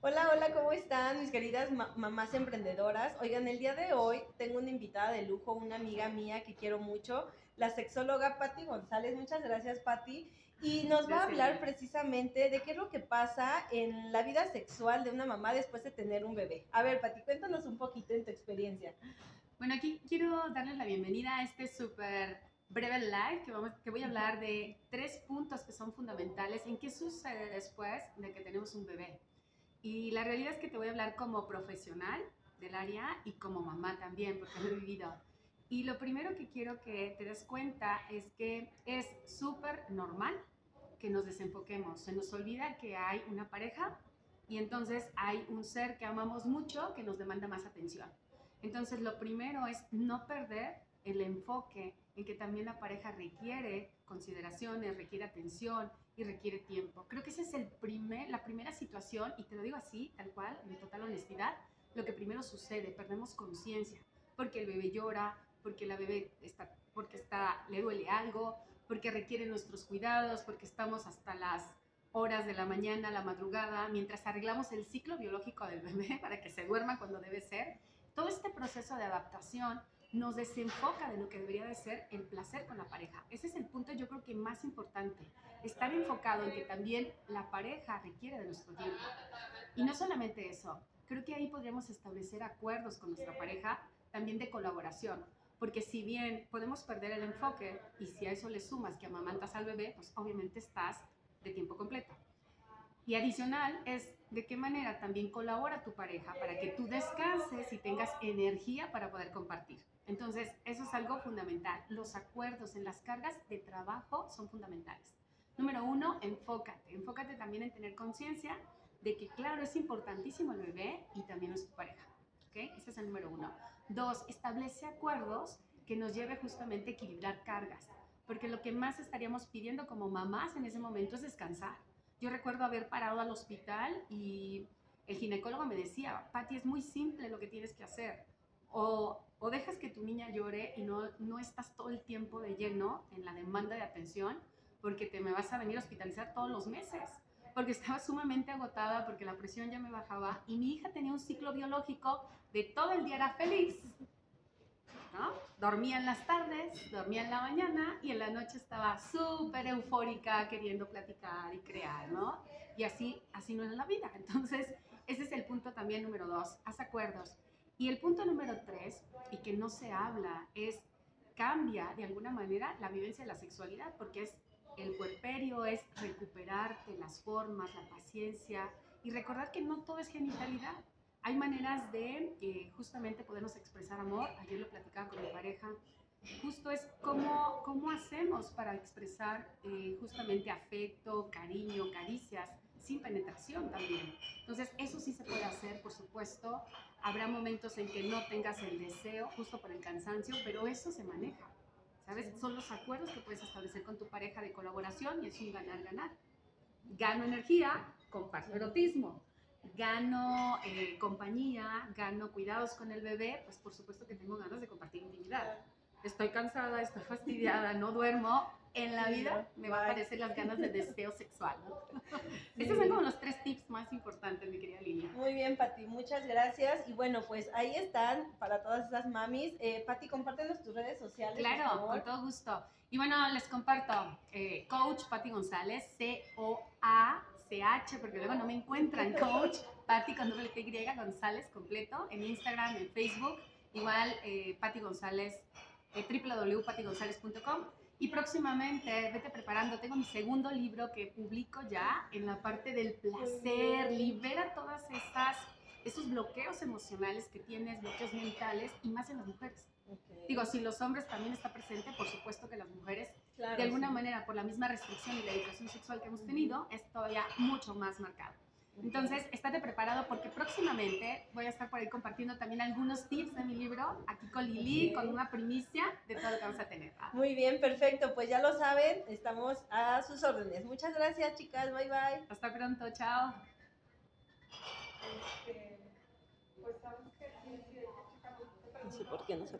Hola, hola, ¿cómo están mis queridas ma- mamás emprendedoras? Oigan, el día de hoy tengo una invitada de lujo, una amiga mía que quiero mucho, la sexóloga Patti González. Muchas gracias, Patti. Y nos va a hablar precisamente de qué es lo que pasa en la vida sexual de una mamá después de tener un bebé. A ver, Patti, cuéntanos un poquito en tu experiencia. Bueno, aquí quiero darles la bienvenida a este súper breve live que, vamos, que voy a hablar de tres puntos que son fundamentales en qué sucede después de que tenemos un bebé. Y la realidad es que te voy a hablar como profesional del área y como mamá también, porque lo he vivido. Y lo primero que quiero que te des cuenta es que es súper normal que nos desenfoquemos. Se nos olvida que hay una pareja y entonces hay un ser que amamos mucho que nos demanda más atención. Entonces, lo primero es no perder el enfoque en que también la pareja requiere consideraciones, requiere atención y requiere tiempo. Creo que esa es el primer, la primera situación, y te lo digo así, tal cual, en total honestidad, lo que primero sucede, perdemos conciencia, porque el bebé llora, porque la bebé está, porque está, le duele algo, porque requiere nuestros cuidados, porque estamos hasta las horas de la mañana, la madrugada, mientras arreglamos el ciclo biológico del bebé para que se duerma cuando debe ser. Todo este proceso de adaptación nos desenfoca de lo que debería de ser el placer con la pareja. Ese es el punto yo creo que más importante. Estar enfocado en que también la pareja requiere de nuestro tiempo. Y no solamente eso, creo que ahí podríamos establecer acuerdos con nuestra pareja también de colaboración. Porque si bien podemos perder el enfoque y si a eso le sumas que amamantas al bebé, pues obviamente estás de tiempo completo. Y adicional es de qué manera también colabora tu pareja para que tú descanses y tengas energía para poder compartir. Entonces, eso es algo fundamental. Los acuerdos en las cargas de trabajo son fundamentales. Número uno, enfócate. Enfócate también en tener conciencia de que, claro, es importantísimo el bebé y también es tu pareja. ¿Ok? Ese es el número uno. Dos, establece acuerdos que nos lleve justamente a equilibrar cargas. Porque lo que más estaríamos pidiendo como mamás en ese momento es descansar. Yo recuerdo haber parado al hospital y el ginecólogo me decía, Patti, es muy simple lo que tienes que hacer. O, o dejas que tu niña llore y no, no estás todo el tiempo de lleno en la demanda de atención porque te me vas a venir a hospitalizar todos los meses. Porque estaba sumamente agotada, porque la presión ya me bajaba y mi hija tenía un ciclo biológico de todo el día era feliz. Dormía en las tardes, dormía en la mañana y en la noche estaba súper eufórica queriendo platicar y crear, ¿no? Y así, así no es la vida. Entonces, ese es el punto también número dos, haz acuerdos. Y el punto número tres, y que no se habla, es cambia de alguna manera la vivencia de la sexualidad, porque es el puerperio, es recuperarte las formas, la paciencia y recordar que no todo es genitalidad. Hay maneras de eh, justamente podernos expresar amor. Ayer lo platicaba con mi pareja. Justo es cómo, cómo hacemos para expresar eh, justamente afecto, cariño, caricias, sin penetración también. Entonces, eso sí se puede hacer, por supuesto. Habrá momentos en que no tengas el deseo, justo por el cansancio, pero eso se maneja. ¿Sabes? Son los acuerdos que puedes establecer con tu pareja de colaboración y es un ganar-ganar. Gano energía, comparto erotismo gano eh, compañía, gano cuidados con el bebé, pues por supuesto que tengo ganas de compartir intimidad. Estoy cansada, estoy fastidiada, no duermo. En la vida me va a aparecer las ganas de deseo sexual. Estos son como los tres tips más importantes, mi querida Lilia. Muy bien, Pati, muchas gracias. Y bueno, pues ahí están para todas esas mamis. Eh, Pati, compártenos tus redes sociales. por Claro, favor. con todo gusto. Y bueno, les comparto, eh, Coach Patti González, C-O-A-C-H, porque luego no me encuentran, Coach Patti con doble T González completo, en Instagram, en Facebook, igual eh, Patti González, eh, www.patigonzalez.com. Y próximamente, vete preparando, tengo mi segundo libro que publico ya en la parte del placer, libera todas estas, esos bloqueos emocionales que tienes, bloqueos mentales, y más en las mujeres. Ok. Digo, si los hombres también está presente, por supuesto que de alguna sí. manera, por la misma restricción y la educación sexual que hemos tenido, es todavía mucho más marcado. Entonces, estate preparado porque próximamente voy a estar por ahí compartiendo también algunos tips de mi libro, aquí con Lili, con una primicia de todo lo que vamos a tener. Muy bien, perfecto. Pues ya lo saben, estamos a sus órdenes. Muchas gracias, chicas. Bye, bye. Hasta pronto, chao. No sé por qué no se.